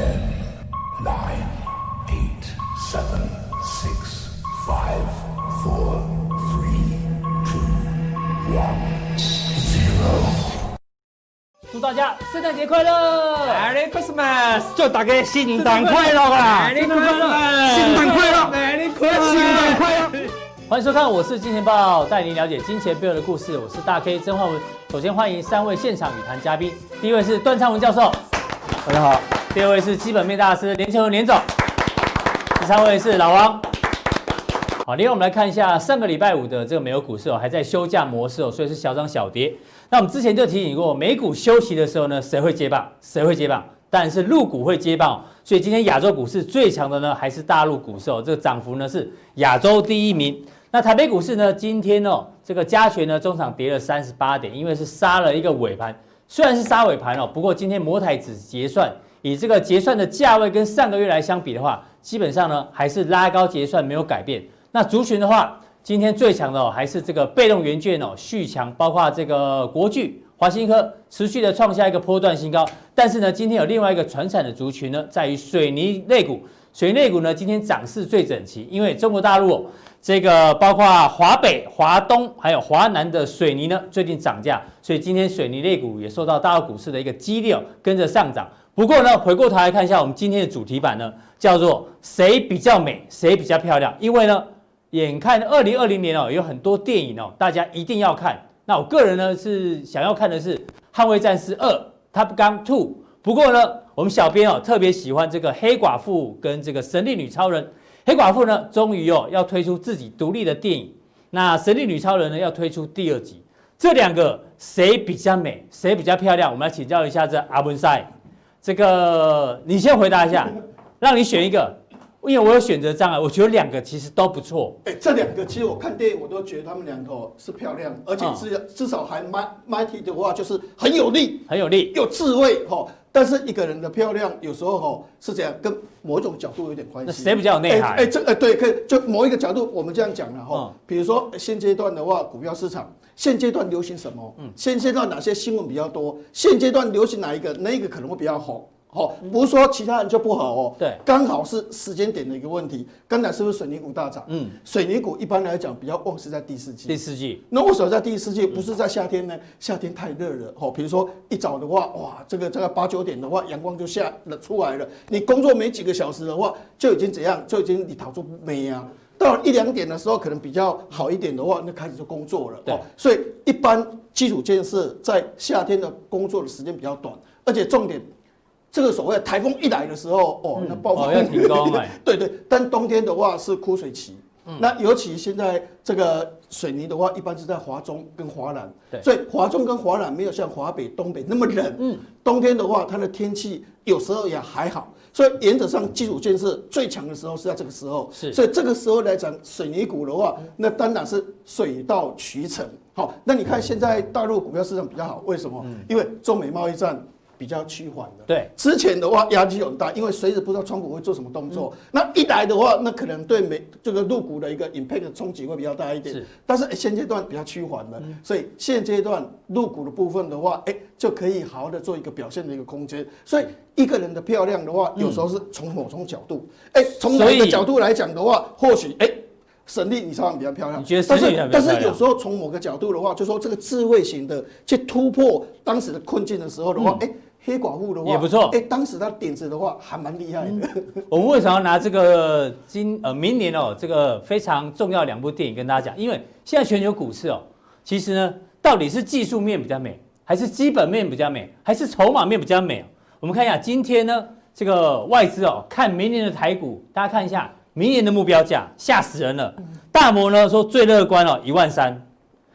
Ten, nine, eight, seven, six, five, four, three, two, one, zero. 祝大家圣诞节快乐 Merry Christmas！祝大家圣诞快乐啊！Merry Christmas！圣诞快乐！Merry 圣诞快乐！欢迎收看，我是金钱豹，带您了解金钱背后的故事。我是大 K 曾焕文。首先欢迎三位现场与谈嘉宾，第一位是段昌文教授，大家好。第二位是基本面大师连干文连总，第三位是老王。好，另外我们来看一下上个礼拜五的这个美国股市哦，还在休假模式哦，所以是小涨小跌。那我们之前就提醒过，美股休息的时候呢，谁会接棒？谁会接棒？当然是陆股会接棒。所以今天亚洲股市最强的呢，还是大陆股市哦，这个涨幅呢是亚洲第一名。那台北股市呢，今天哦，这个加权呢，中场跌了三十八点，因为是杀了一个尾盘，虽然是杀尾盘哦，不过今天摩台指结算。以这个结算的价位跟上个月来相比的话，基本上呢还是拉高结算没有改变。那族群的话，今天最强的哦还是这个被动元件哦续强，包括这个国巨、华新科持续的创下一个波段新高。但是呢，今天有另外一个传产的族群呢，在于水泥类股。水泥类股呢今天涨势最整齐，因为中国大陆这个包括华北、华东还有华南的水泥呢最近涨价，所以今天水泥类股也受到大陆股市的一个激励，跟着上涨。不过呢，回过头来看一下我们今天的主题版呢，叫做谁比较美，谁比较漂亮？因为呢，眼看二零二零年哦，有很多电影哦，大家一定要看。那我个人呢是想要看的是《捍卫战士二》（Top Gun Two）。不过呢，我们小编哦特别喜欢这个黑寡妇跟这个神力女超人。黑寡妇呢，终于哦要推出自己独立的电影。那神力女超人呢，要推出第二集。这两个谁比较美，谁比较漂亮？我们来请教一下这阿文赛。这个你先回答一下，让你选一个，因为我有选择障碍，我觉得两个其实都不错。哎，这两个其实我看电影我都觉得他们两个是漂亮，而且至至少还 mighty 的话就是很有力，很有力，有智慧哈。但是一个人的漂亮有时候哈是这样，跟某一种角度有点关系。那谁比较有内涵？哎，这哎对，可以就某一个角度我们这样讲了哈。比如说现阶段的话，股票市场。现阶段流行什么？嗯，现阶段哪些新闻比较多？现阶段流行哪一个？哪一个可能会比较好？好，不是说其他人就不好哦。对，刚好是时间点的一个问题。刚才是不是水泥股大涨？嗯，水泥股一般来讲比较旺是在第四季。第四季。那为什么在第四季？不是在夏天呢？夏天太热了。哦，比如说一早的话，哇，这个这个八九点的话，阳光就下了出来了。你工作没几个小时的话，就已经怎样？就已经你逃出没啊？到一两点的时候，可能比较好一点的话，那开始就工作了。对，所以一般基础建设在夏天的工作的时间比较短，而且重点，这个所谓台风一来的时候，哦，那暴风雨。对对，但冬天的话是枯水期。那尤其现在这个水泥的话，一般是在华中跟华南。所以华中跟华南没有像华北、东北那么冷。嗯，冬天的话，它的天气有时候也还好。所以原则上，基础建设最强的时候是在这个时候。是，所以这个时候来讲，水泥股的话，那当然是水到渠成。好，那你看现在大陆股票市场比较好，为什么？因为中美贸易战。比较趋缓的，对，之前的话压力很大，因为随时不知道川股会做什么动作。嗯、那一来的话，那可能对美这个入股的一个 impact 冲击会比较大一点。是，但是现阶段比较趋缓了，嗯、所以现阶段入股的部分的话，哎，就可以好好的做一个表现的一个空间。所以一个人的漂亮的话，有时候是从某种角度，哎、嗯，从哪一个角度来讲的话，或许哎，神力女超人比较漂亮。你觉得神力比较漂亮？但是但是有时候从某个角度的话，就说这个智慧型的去突破当时的困境的时候的话，哎、嗯。黑寡妇的话也不错，哎，当时他点子的话还蛮厉害的。嗯、我们为什么要拿这个今呃明年哦这个非常重要两部电影跟大家讲？因为现在全球股市哦，其实呢到底是技术面比较美，还是基本面比较美，还是筹码面比较美？我们看一下今天呢这个外资哦看明年的台股，大家看一下明年的目标价，吓死人了。大摩呢说最乐观哦一万三，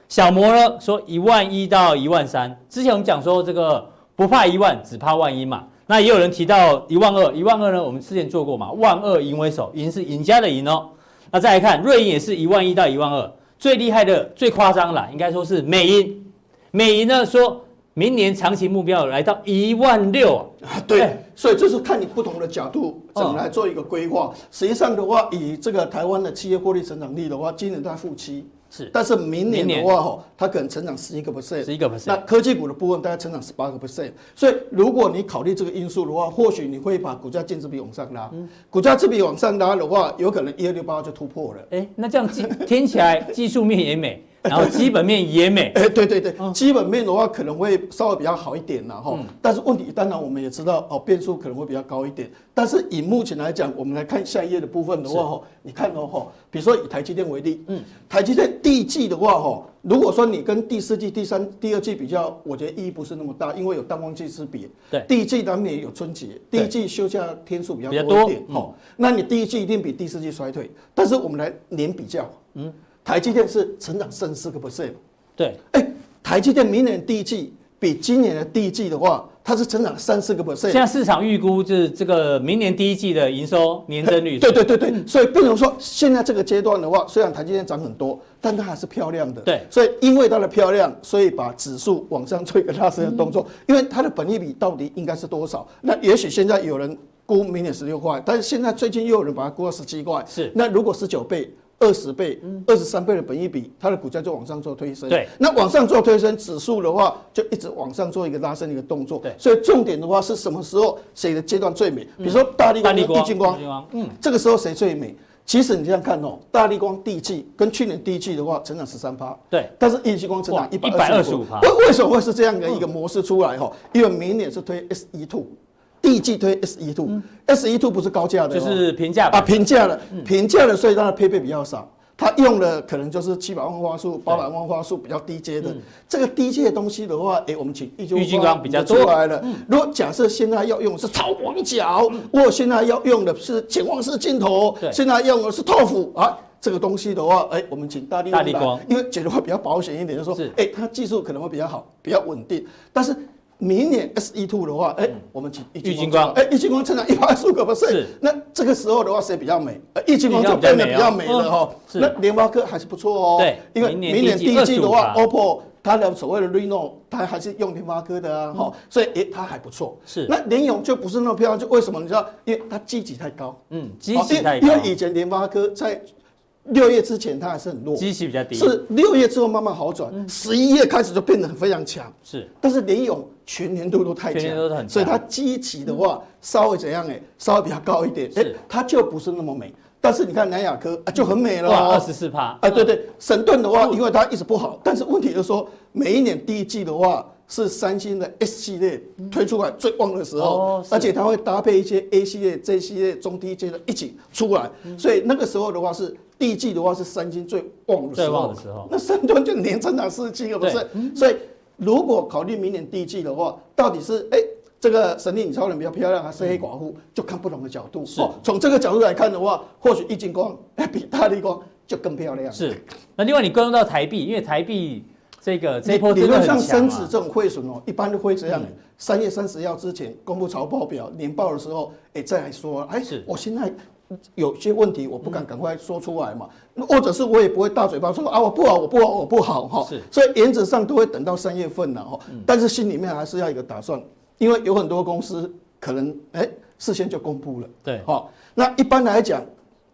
小摩呢说一万一到一万三。之前我们讲说这个。不怕一万，只怕万一嘛。那也有人提到一万二，一万二呢？我们之前做过嘛，万二赢为首，赢是赢家的赢哦。那再来看瑞银也是一万一到一万二，最厉害的、最夸张了，应该说是美银。美银呢说，明年长期目标来到一万六啊。对，所以这是看你不同的角度怎么来做一个规划。实际上的话，以这个台湾的企业获利成长率的话，今年在负七。是但是明年的话哈，它可能成长十一个 percent，十一个 percent 那科技股的部分大概成长十八个 percent，所以如果你考虑这个因素的话，或许你会把股价净值比往上拉。股价净比往上拉的话，有可能一二六八就突破了。哎，那这样技听起来技术面也美。然后基本面也美，哎，对对对，基本面的话可能会稍微比较好一点了哈。但是问题当然我们也知道哦，变数可能会比较高一点。但是以目前来讲，我们来看下一页的部分的话哈，你看哦哈，比如说以台积电为例，嗯，台积电第一季的话哈，如果说你跟第四季、第三、第二季比较，我觉得意义不是那么大，因为有淡旺季之别。对，第一季难免有春节，第一季休假天数比较多一点哈。那你第一季一定比第四季衰退。但是我们来年比较，嗯，台积电是成长三四个 percent。对，哎，台积电明年第一季比今年的第一季的话，它是成长三四个 percent。现在市场预估就是这个明年第一季的营收年增率。对对对对，所以不能说现在这个阶段的话，虽然台积电涨很多，但它还是漂亮的。对，所以因为它的漂亮，所以把指数往上做一个拉升的动作。因为它的本益比到底应该是多少？那也许现在有人估明年十六块，但是现在最近又有人把它估到十七块。是，那如果十九倍。二十倍、二十三倍的本益比，它的股价就往上做推升。对，那往上做推升，指数的话就一直往上做一个拉升的一个动作。对，所以重点的话是什么时候谁的阶段最美？比如说大力光、玉晶光，嗯，这个时候谁最美？其实你这样看哦，大力光第一季跟去年第一季的话成长十三趴，对，但是玉晶光成长一百二十五趴。为为什么会是这样的一个模式出来哈？因为明年是推 SE2。第一季推 SE2，SE2 不是高价的，就是平价啊，平价的，平价的，所以它的配备比较少，它用的可能就是七百万画素、八百万画素比较低阶的。这个低阶的东西的话，哎，我们请玉晶光比较出来了。如果假设现在要用的是超广角，我现在要用的是潜望式镜头，现在用的是 ToF 啊，这个东西的话，哎，我们请大力光，因为觉得会比较保险一点，就是。说，哎，它技术可能会比较好，比较稳定，但是。明年 SE two 的话，哎，我们玉晶光，哎，玉晶光成长一百二十五个 percent，那这个时候的话，谁比较美？呃，玉晶光就变得比较美了哈。那联发科还是不错哦，对，因为明年第一季的话，OPPO 它的所谓的 Reno，它还是用联发科的啊，哈，所以哎，它还不错。是，那联咏就不是那么漂亮，就为什么？你知道，因为它基级太高。嗯，基期太高。因为以前联发科在六月之前它还是很弱，基期比较低。是六月之后慢慢好转，十一月开始就变得非常强。是，但是联咏。全年度都太强，所以它基期的话稍微怎样哎，稍微比较高一点，哎，它就不是那么美。但是你看南亚科啊，就很美了，二十四趴。啊，对对。神盾的话，因为它一直不好，但是问题就是说，每一年第一季的话是三星的 S 系列推出来最旺的时候，而且它会搭配一些 A 系列、J 系列、中低阶的一起出来，所以那个时候的话是第一季的话是三星最旺的时候，那神盾就年增长四十七个不是，所以。如果考虑明年第一季的话，到底是哎、欸、这个神力女超人比较漂亮，还是黑寡妇，就看不同的角度。是，从这个角度来看的话，或许玉晶光 比大力光就更漂亮。是。那另外你关注到台币，因为台币这个这一波理论上升值这种汇损哦，一般都会这样。三月三十号之前公布财报表年报的时候，哎、欸、再来说，哎，我现在。有些问题我不敢赶快说出来嘛，或者是我也不会大嘴巴说啊，我不好，我不好，我不好哈。是，所以原则上都会等到三月份了哈。但是心里面还是要一个打算，因为有很多公司可能哎事先就公布了。对，好，那一般来讲，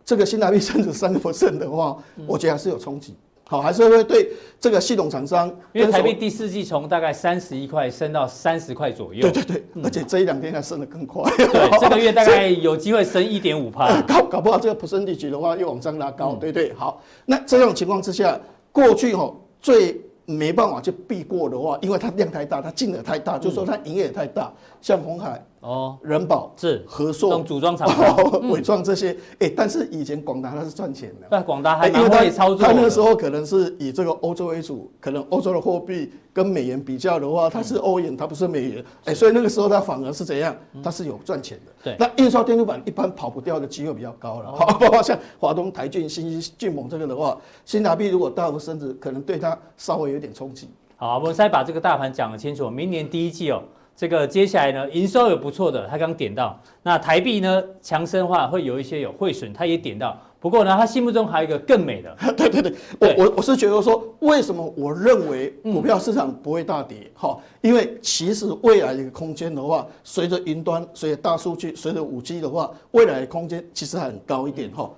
这个新台币升值三个 percent 的话，我觉得还是有冲击。好，还是会对这个系统厂商，因为台币第四季从大概三十一块升到三十块左右。对对对，而且这一两天还升得更快。对，这个月大概有机会升一点五帕。搞搞不好这个 percentage 的话又往上拉高。对对，好，那这种情况之下，过去哈最没办法去避过的话，因为它量太大，它金额太大，就是说它营业也太大，像红海。哦，人保是和硕组装厂、纬创这些，哎，但是以前广达它是赚钱的，但广达还蛮会操作。它那个时候可能是以这个欧洲为主，可能欧洲的货币跟美元比较的话，它是欧元，它不是美元，哎，所以那个时候它反而是怎样？它是有赚钱的。对，那印刷电路板一般跑不掉的机会比较高了，好，包括像华东、台郡、新骏猛这个的话，新台币如果大幅升值，可能对它稍微有点冲击。好，我们再把这个大盘讲得清楚，明年第一季哦。这个接下来呢，营收有不错的，他刚点到。那台币呢强升的话，会有一些有汇损，他也点到。不过呢，他心目中还有一个更美的。对 对对，对我我我是觉得说，为什么我认为股票市场不会大跌？哈、嗯，因为其实未来的一个空间的话，随着云端、随着大数据、随着五 G 的话，未来的空间其实还很高一点哈。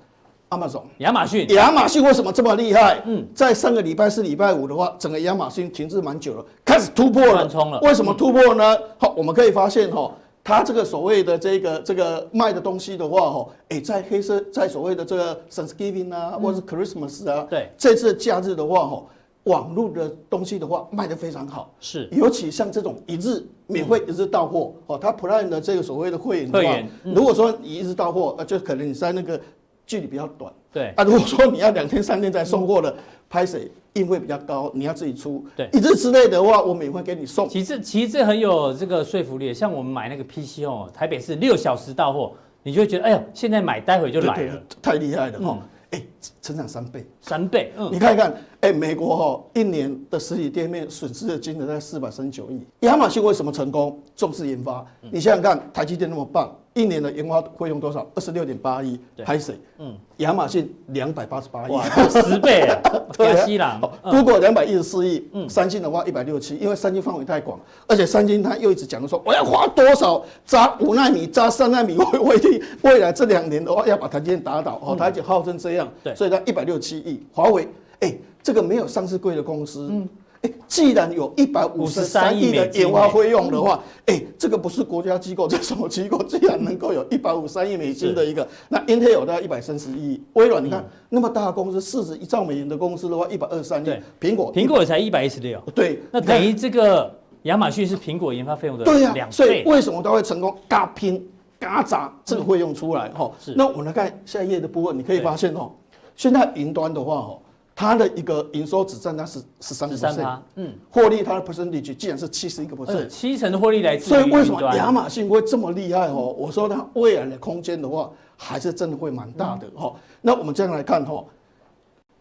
Amazon。亚马逊，亚马逊为什么这么厉害？嗯。嗯，在上个礼拜四、礼拜五的话，整个亚马逊停滞蛮久了，开始突破了，冲了。为什么突破呢？好，我们可以发现哈，它这个所谓的这个这个卖的东西的话，哈，哎，在黑色，在所谓的这个 Thanksgiving 啊，或者是 Christmas 啊，对。这次假日的话，哈，网络的东西的话卖得非常好，是。尤其像这种一日免费一日到货，哦，它 Prime 的这个所谓的会员的话如果说你一日到货，呃，就可能你在那个距离比较短。对，啊，如果说你要两天三天才送货的，拍水运费比较高，你要自己出。对一日之内的话，我免费给你送。其实其实这很有这个说服力。像我们买那个 PC 哦，台北是六小时到货，你就会觉得哎呦，现在买待会就来了，太厉害了哈！嗯哎、成长三倍，三倍。嗯，你看一看，哎、美国哈一年的实体店面损失的金额在四百三十九亿。亚马逊为什么成功？重视研发。嗯你想想看，台积电那么棒，一年的研发费用多少？二十六点八亿。对拍谁？嗯，亚马逊两百八十八亿。哇，十倍啊！对啊加西郎哦嗯 Google 两百一十四亿，嗯三星的话一百六七，因为三星范围太广，而且三星它又一直讲说我要花多少扎五纳米、扎三纳米我我定，未来这两年的话要把台积电打倒，哦，它已经号称这样，嗯对所以它一百六七亿。华为，哎，这个没有上市贵的公司，嗯。哎，既然有一百五十三亿的研发费用的话，哎，这个不是国家机构，这是什么机构？既然能够有一百五十三亿美金的一个，那 Intel 大概一百三十亿，微软你看、嗯、那么大的公司，市值一兆美元的公司的话，一百二十三亿，苹果苹果也才一百一十六，对，那等于这个亚马逊是苹果研发费用的对呀、两啊，所以。为什么它会成功？嘎拼嘎砸这个费用出来哈、是那我们来看下一页的部分，你可以发现哦，现在云端的话哦。它的一个营收只占它十十三个 percent，嗯，获利它的 percentage 竟然是七十一个 percent，七成的获利来自于所以为什么亚马逊会这么厉害哦？我说它未来的空间的话，还是真的会蛮大的哈。那我们这样来看哈，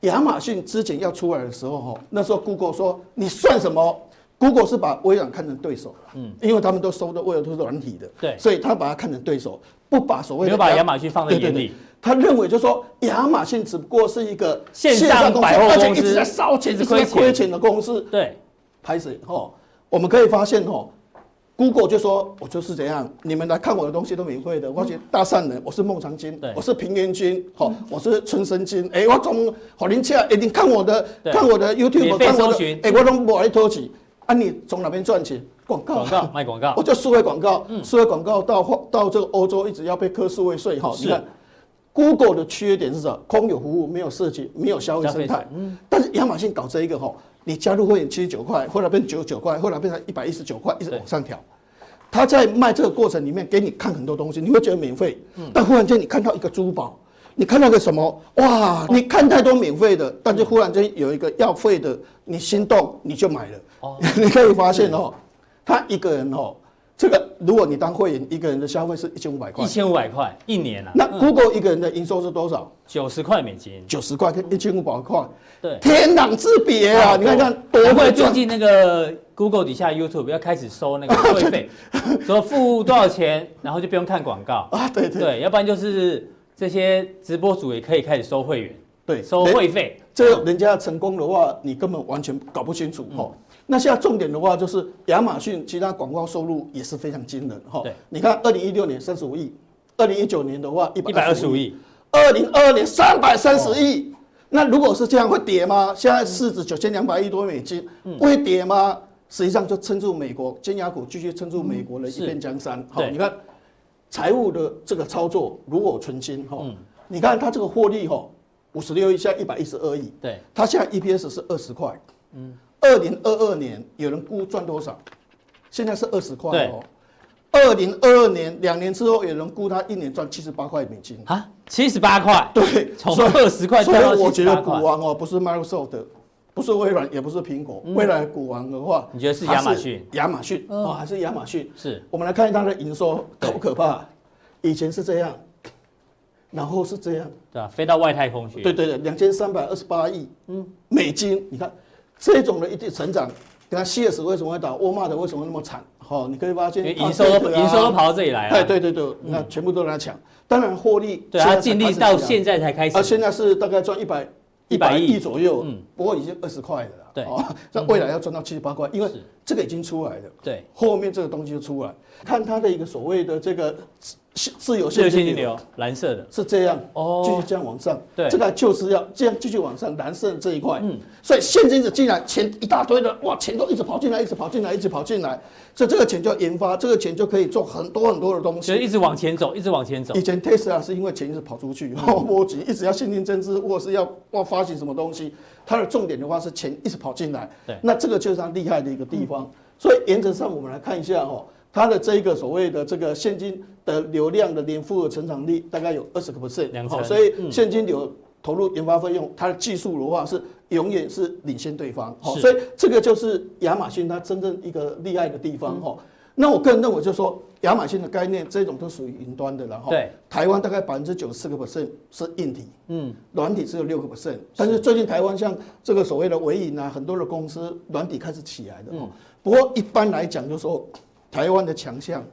亚马逊之前要出来的时候哈，那时候 Google 说你算什么？Google 是把微软看成对手，嗯，因为他们都收的微软都是软体的，对，所以他把它看成对手，不把所谓的没有把亚马逊放在眼里。对对对他认为就是说，亚马逊只不过是一个线上百货公司，而且一直在烧钱、一直在亏钱的公司。对，拍谁？哦，我们可以发现哦，Google 就说，我就是这样，你们来看我的东西都免费的。我是大善人，我是孟尝君，我是平原君，好，我是春生君。哎，我从好林恰，哎，你看我的，看我的 YouTube，看我的，哎，我都不爱偷钱。啊，你从哪边赚钱？广告，广告卖广告，我就数位广告，数位广告到到这个欧洲一直要被课数位税，哈，你看。Google 的缺点是什么？空有服务，没有设计，没有消费生态。嗯，但是亚马逊搞这一个吼，你加入会员七十九块，后来变九十九块，后来变成一百一十九块，一直往上调。他在卖这个过程里面给你看很多东西，你会觉得免费，但忽然间你看到一个珠宝，你看到个什么？哇！你看太多免费的，但是忽然间有一个要费的，你心动你就买了。哦，你可以发现哦，他一个人哦。这个，如果你当会员，一个人的消费是一千五百块，一千五百块一年啊。那 Google 一个人的营收是多少？九十块美金，九十块跟一千五百块，对，天壤之别啊！你看看，多会最近那个 Google 底下 YouTube 要开始收那个 会费，说付多少钱，然后就不用看广告。啊，对对。对，要不然就是这些直播主也可以开始收会员，对，收会费。这人家成功的话，你根本完全搞不清楚哈。那现在重点的话，就是亚马逊其他广告收入也是非常惊人哈。对，你看二零一六年三十五亿，二零一九年的话一百二十五亿，二零二二年三百三十亿。那如果是这样，会跌吗？现在市值九千两百亿多美金，会跌吗？实际上就撑住美国尖牙股继续撑住美国的一片江山。好，你看财务的这个操作炉火纯青哈。你看它这个获利哈，五十六亿，现在一百一十二亿。对，它现在 EPS 是二十块。嗯。二零二二年有人估赚多少？现在是二十块哦。二零二二年两年之后，有人估他一年赚七十八块美金啊，七十八块。对，从二十块。所以我觉得股王哦，不是 Microsoft，不是微软，也不是苹果。未来股王的话，你觉得是亚马逊？亚马逊哦，还是亚马逊？是。我们来看一下它的营收，可不可怕？以前是这样，然后是这样，对啊，飞到外太空去。对对对，两千三百二十八亿嗯美金，你看。这种的一定成长，你看 CS 为什么会倒，沃尔玛的为什么那么惨？好，你可以发现营收营收都跑到这里来了。哎，对对对，那全部都来抢。当然获利，对啊，净利到现在才开始。啊，现在是大概赚一百一百亿左右，嗯，不过已经二十块了啦。对。哦，在未来要赚到七十八块，因为是。这个已经出来了，对，后面这个东西就出来，看它的一个所谓的这个自自由自由现金流蓝色的，是这样，哦。继续这样往上，对。这个就是要这样继续往上，蓝色这一块，嗯。所以现金流进来，钱一大堆的，哇，钱都一直跑进来，一直跑进来，一直跑进来，所以这个钱就要研发，这个钱就可以做很多很多的东西。就是一直往前走，一直往前走。以，前 Tesla 是因为钱一直跑出去，然后 波及一直要现金增资，或者是要要发行什么东西，它的重点的话是钱一直跑进来，对。那这个就是它厉害的一个地方。所以原则上我们来看一下哦，它的这一个所谓的这个现金的流量的年复合成长率大概有二十个 percent，两成。所以嗯。现金流投入研发费用，它的技术的话是永远是领先对方，好，所以这个就是亚马逊它真正一个厉害的地方。哈。那我个人认为就是说，亚马逊的概念这种都属于云端的了哈。对，台湾大概百分之九十四个 percent 是硬体，嗯，软体只有六个 percent。但是最近台湾像这个所谓的微影啊，很多的公司软体开始起来的哦。不过一般来讲，就是说台湾的强项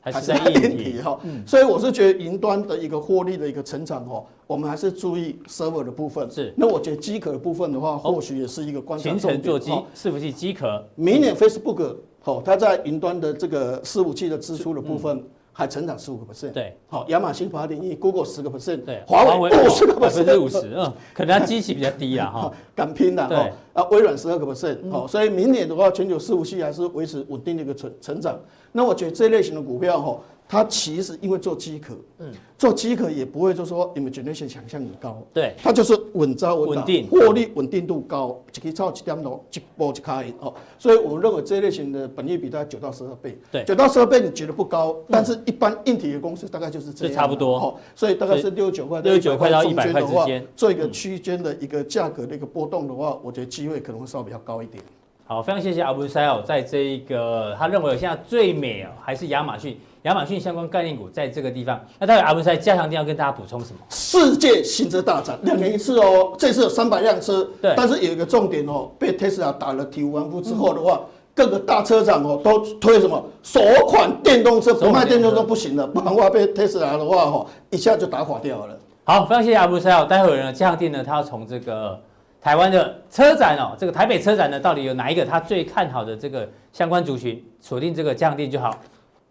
还是在硬体，哈。所以我是觉得云端的一个获利的一个成长哦，我们还是注意 server 的部分。是那我觉得机壳的部分的话，或许也是一个观察形重点。成座机哦伺服器机壳，明年 Facebook 好，它在云端的这个伺服器的支出的部分还成长十五个 percent。对，好，亚马逊八点一，Google 十个 percent，对，华为五十个百分之 percent，五十，嗯，可能它机器比较低啊，哈，敢拼的对哈。啊，微软十二个 percent，好，所以明年的话，全球伺服器还是维持稳定的一个成成长。那我觉得这类型的股票哈，它其实因为做机壳，嗯，做机壳也不会就说 imagination 想象很高，对，它就是稳扎稳打，稳定获利稳定度高，一个超一点六，一波一开哦。所以我们认为这类型的本益比大概九到十二倍，对九到十二倍你觉得不高，但是一般硬体的公司大概就是这样，就差不多哦。所以大概是六十九块，六十九块到一百块的话之间做一个区间的一个价格的一个波动的话，我觉得机会可能会稍微比较高一点。好，非常谢谢阿布塞哦，在这一个他认为现在最美哦，还是亚马逊，亚马逊相关概念股在这个地方。那待会阿布塞加强定要跟大家补充什么？世界新车大展，两年一次哦，这次有三百辆车，对但是有一个重点哦，被 Tesla 打了体无完肤之后的话，各个大车厂哦都推什么首款电动车，不卖电动车不行了，不然的话被 Tesla 的话哦一下就打垮掉了。好，非常谢谢阿布塞哦。待会儿呢，加强定呢，他要从这个台湾的车展哦，这个台北车展呢，到底有哪一个他最看好的这个相关族群，锁定这个加强定就好。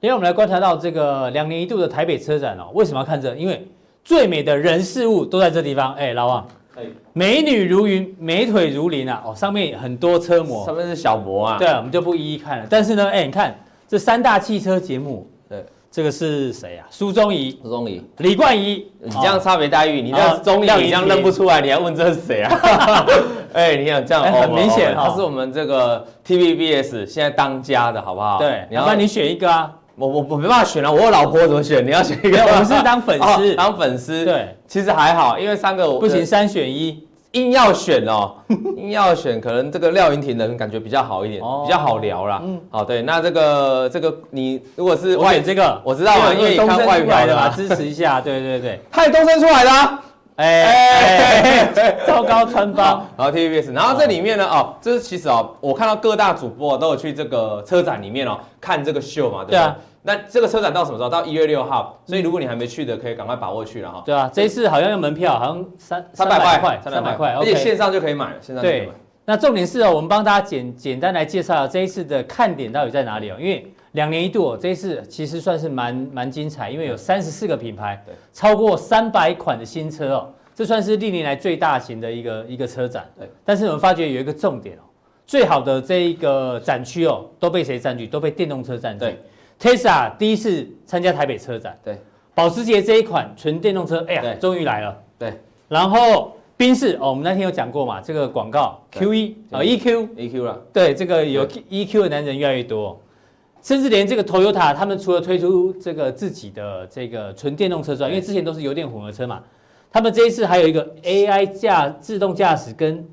因为，我们来观察到这个两年一度的台北车展哦，为什么要看这？因为最美的人事物都在这地方。哎，老王，美女如云，美腿如林啊！哦，上面很多车模，上面是小模啊，对，我们就不一一看了。但是呢，哎，你看这三大汽车节目，对，这个是谁啊？苏宗仪、苏宗仪，李冠仪，你这样差别待遇，你这样中立你这样认不出来，你还问这是谁啊？哎，你看这样哎很明显他是我们这个 TVBS 现在当家的好不好？对，你要要不然你选一个啊。我我我没办法选啊，我有老婆怎么选？你要选一个，我们是当粉丝哦当粉丝。对，其实还好，因为三个我不行，三选一。硬要选哦，硬要选，可能这个廖云婷的人感觉比较好一点，哦比较好聊啦。嗯，好，对，那这个这个你如果是我选这个，我知道嘛，因为你东升看外出来的嘛，支持一下。对对对，他也东升出来的啊。哎，糟糕穿帮。然后 TVBS，然后这里面呢，哦，这是其实哦，我看到各大主播都有去这个车展里面哦看这个秀嘛，对不对？对啊那这个车展到什么时候？到一月六号，所以如果你还没去的，可以赶快把握去了哈。对啊，这一次好像用门票，好像三三百块，三百块。而且线上就可以买了，线上就可以对买。，那重点是哦，我们帮大家简简单来介绍这一次的看点到底在哪里哦。因为两年一度哦，这一次其实算是蛮蛮精彩，因为有三十四个品牌对，超过三百款的新车哦，这算是历年来最大型的一个一个车展。对，但是我们发觉有一个重点哦，最好的这一个展区哦，都被谁占据？都被电动车占据。对，Tesla 第一次参加台北车展。对，保时捷这一款纯电动车，哎呀对，终于来了。对。然后宾士哦，我们那天有讲过嘛，这个广告 Q 一啊 EQ，，EQ 了，对这个有 EQ 的男人越来越多，甚至连这个 Toyota 他们除了推出这个自己的这个纯电动车之外，因为之前都是油电混合车嘛，他们这一次还有一个 AI 驾自动驾驶跟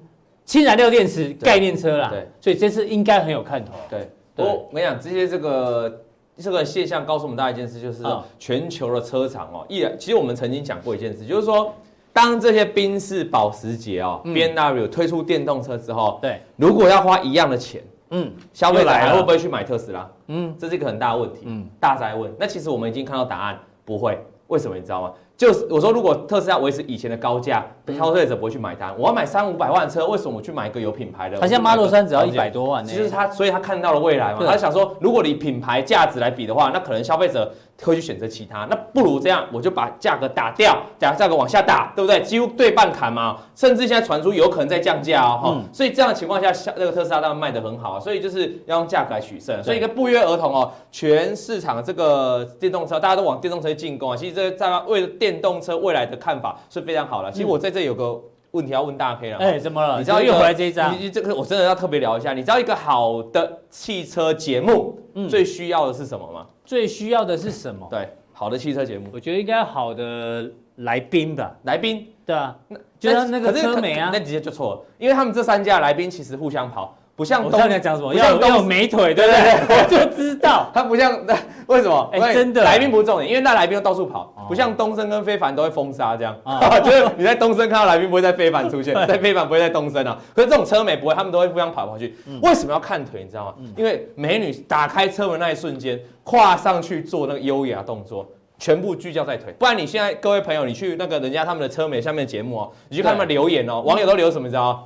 氢燃料电池概念车啦，对，所以这次应该很有看头。对。对。我我跟你讲，这些这个这个现象告诉我们大家一件事，就是嗯全球的车厂哦，依然其实我们曾经讲过一件事，就是说，当这些宾士、保时捷哦、嗯 B N W 推出电动车之后，对，如果要花一样的钱，嗯，消费者会不会去买特斯拉？嗯，这是一个很大的问题。嗯嗯，大灾问。那其实我们已经看到答案，不会。为什么你知道吗？就是我说，如果特斯拉维持以前的高价，消费者不会去买单。我要买三五百万车，为什么我去买一个有品牌的？他现在 Model 三只要一百多万，其实他，所以他看到了未来嘛。他想说，如果你品牌价值来比的话，那可能消费者会去选择其他。那不如这样，我就把价格打掉，把价格往下打，对不对？几乎对半砍嘛。甚至现在传出有可能在降价哦。嗯。所以这样的情况下，那个特斯拉当然卖得很好。所以就是要用价格来取胜。所以一个不约而同哦，全市场这个电动车大家都往电动车进攻啊。其实这个在为了电动车未来的看法是非常好的。其实我在这有个问题要问大 K 了。哎，怎么了？你知道又回来这一张？你这个我真的要特别聊一下。你知道一个好的汽车节目最需要的是什么吗？最需要的是什么？对，好的汽车节目，我觉得应该好的来宾吧。来宾，对啊，那就是那个车美啊。那直接就错了，因为他们这三家来宾其实互相跑。不像东，你要讲什么？要要有美腿，对不对？我就知道，他不像那为什么？哎，真的，来宾不是重点，因为那来宾要到处跑，不像东升跟非凡都会封杀这样。就是你在东升看到来宾，不会在非凡出现，在非凡不会在东升啊。可是这种车美不会，他们都会互相跑跑去。为什么要看腿？你知道吗？因为美女打开车门那一瞬间，跨上去做那个优雅动作，全部聚焦在腿。不然你现在各位朋友，你去那个人家他们的车美下面节目哦，你去看他们留言哦，网友都留什么？你知道吗？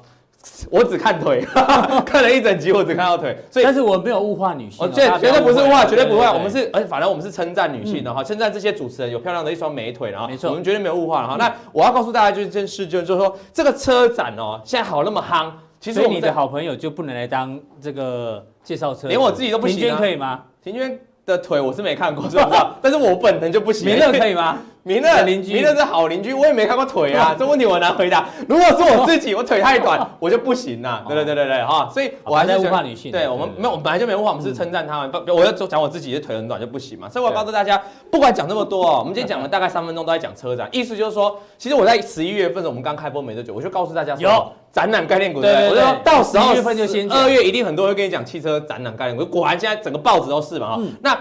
我只看腿，看了一整集，我只看到腿，所以但是我没有物化女性，哦，绝绝对不是物化，绝对不会，我们是，而且反正我们是称赞女性的哈，称赞这些主持人有漂亮的一双美腿，然后没错，我们绝对没有物化了哈。那我要告诉大家就是这件事，就是说这个车展哦，现在好那么夯，其实你的好朋友就不能来当这个介绍车，连我自己都不行，婷娟可以吗？婷娟的腿我是没看过，但是我本人就不行，明乐可以吗？明乐邻居，明乐是好邻居，我也没看过腿啊，这问题我很难回答。如果说我自己，我腿太短，我就不行了。对对对对对，哈，所以我还是物化女性。对我们没有，我本来就没物化，我们是称赞他们。不，我要讲我自己的腿很短就不行嘛。所以我告诉大家，不管讲那么多哦，我们今天讲了大概三分钟都在讲车展，意思就是说，其实我在十一月份我们刚开播没多久，我就告诉大家有展览概念股，对对对，我就说到十二月份就先，二月一定很多人会跟你讲汽车展览概念股，果然现在整个报纸都是嘛哈。那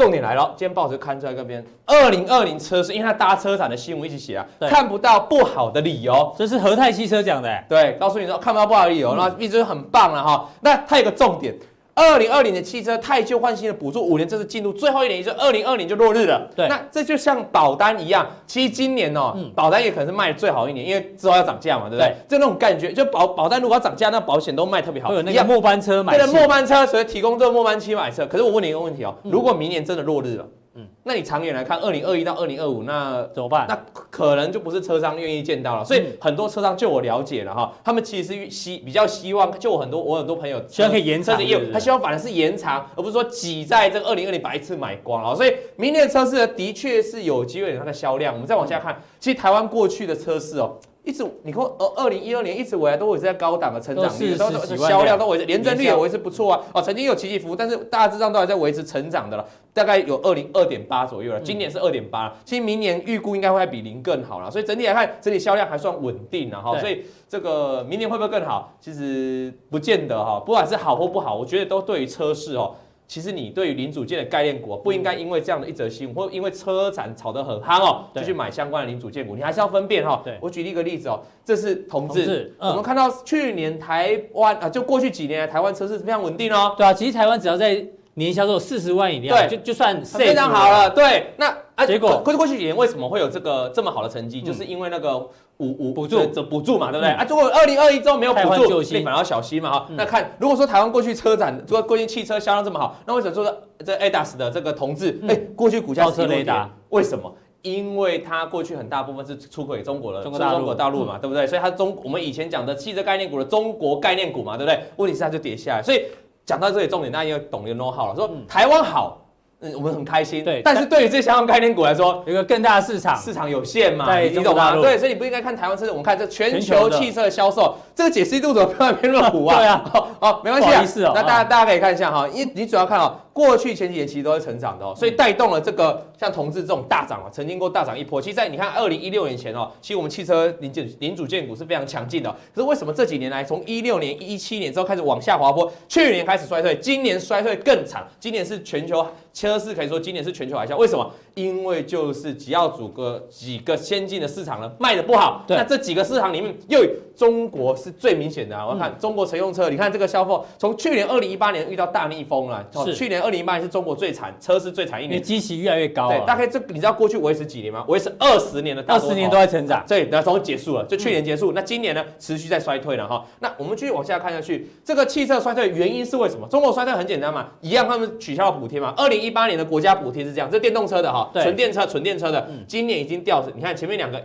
重点来了，今天报纸刊出来这边，二零二零车是，因为他搭车展的新闻一起写啊，看不到不好的理由，这是和泰汽车讲的，对，告诉你说看不到不好的理由，那一直很棒了哈。那它有个重点。二零二零的汽车太旧换新的补助五年，这是进入最后一年，也就是二零二零就落日了。对，那这就像保单一样，其实今年哦，嗯、保单也可能是卖的最好一年，因为之后要涨价嘛，对不对？对就那种感觉，就保保单如果要涨价，那保险都卖特别好。那个末班车买，对的末班车，所以提供这个末班期买车。可是我问你一个问题哦，如果明年真的落日了？嗯，那你长远来看，二零二一到二零二五，那怎么办？那可能就不是车商愿意见到了。所以很多车商，就我了解了哈，他们其实是希比较希望，就我很多我很多朋友希望可以延长的业务，他希望反而是延长，而不是说挤在这个二零二零把一次买光了。所以明年的车市的确是有机会有它的销量。我们再往下看，其实台湾过去的车市哦。一直，你看，呃，二零一二年一直以来都维持在高档的成长率，都销量都维持，年增率也维持不错啊。哦，曾经有起起伏伏，但是大致上都还在维持成长的了，大概有二零二点八左右了。今年是二点八，其实明年预估应该会比零更好了。所以整体来看，整体销量还算稳定了哈。所以这个明年会不会更好？其实不见得哈，不管是好或不好，我觉得都对于车市哦。其实你对于零组件的概念股不应该因为这样的一则新闻，或因为车展炒得很夯哦，就去买相关的零组件股，你还是要分辨哈。我举例一个例子哦，这是同志，我们看到去年台湾啊，就过去几年台湾车市非常稳定哦。对啊，其实台湾只要在年销售四十万以内，对，就就算非常好了。对，那啊，结果过去过去几年为什么会有这个这么好的成绩？就是因为那个。补补补助这补助嘛，对不对？啊，如果二零二一之后没有补助，你反而要小心嘛哈。那看，如果说台湾过去车展，如果过去汽车销量这么好，那为什么说这 ADAS 的这个同志，哎，过去股价是雷达？为什么？因为它过去很大部分是出口给中国的，中国大陆，中国大陆嘛，对不对？所以它中我们以前讲的汽车概念股的中国概念股嘛，对不对？问题是它就跌下来，所以讲到这里重点，大家应该懂得 know how 了，说台湾好。嗯，我们很开心。对，但是对于这些相关概念股来说，有一个更大的市场，市场有限嘛，你懂吗？对，所以你不应该看台湾车，我们看这全球汽车的销售，这个解析度怎么 偏偏那么糊啊？对啊，好，没关系啊。那大家大家可以看一下哈，因为你主要看哦，过去前几年其实都是成长的哦，所以带动了这个像同志这种大涨啊，曾经过大涨一波。其实，在你看二零一六年前哦，其实我们汽车零件零组件股是非常强劲的。可是为什么这几年来，从一六年、一七年之后开始往下滑坡，去年开始衰退，今年衰退更惨，今年是全球车车市可以说今年是全球海啸。为什么？因为就是只要组个几个先进的市场呢，卖的不好。对那这几个市场里面，又中国是最明显的啊。我看中国乘用车，你看这个销售，从去年二零一八年遇到大逆风了。是去年二零一八年是中国最惨，车市最惨一年。因为基期越来越高对，大啊，概这你知道过去维持几年吗？维持二十年的二十年都在成长。对，然后结束了，就去年结束。那今年呢，持续在衰退了哈。那我们继续往下看下去，这个汽车衰退的原因是为什么？中国衰退很简单嘛，一样他们取消了补贴嘛。二零一八年的国家补贴是这样，这电动车的哈，对纯电车、纯电车的，今年已经掉，你看前面两个。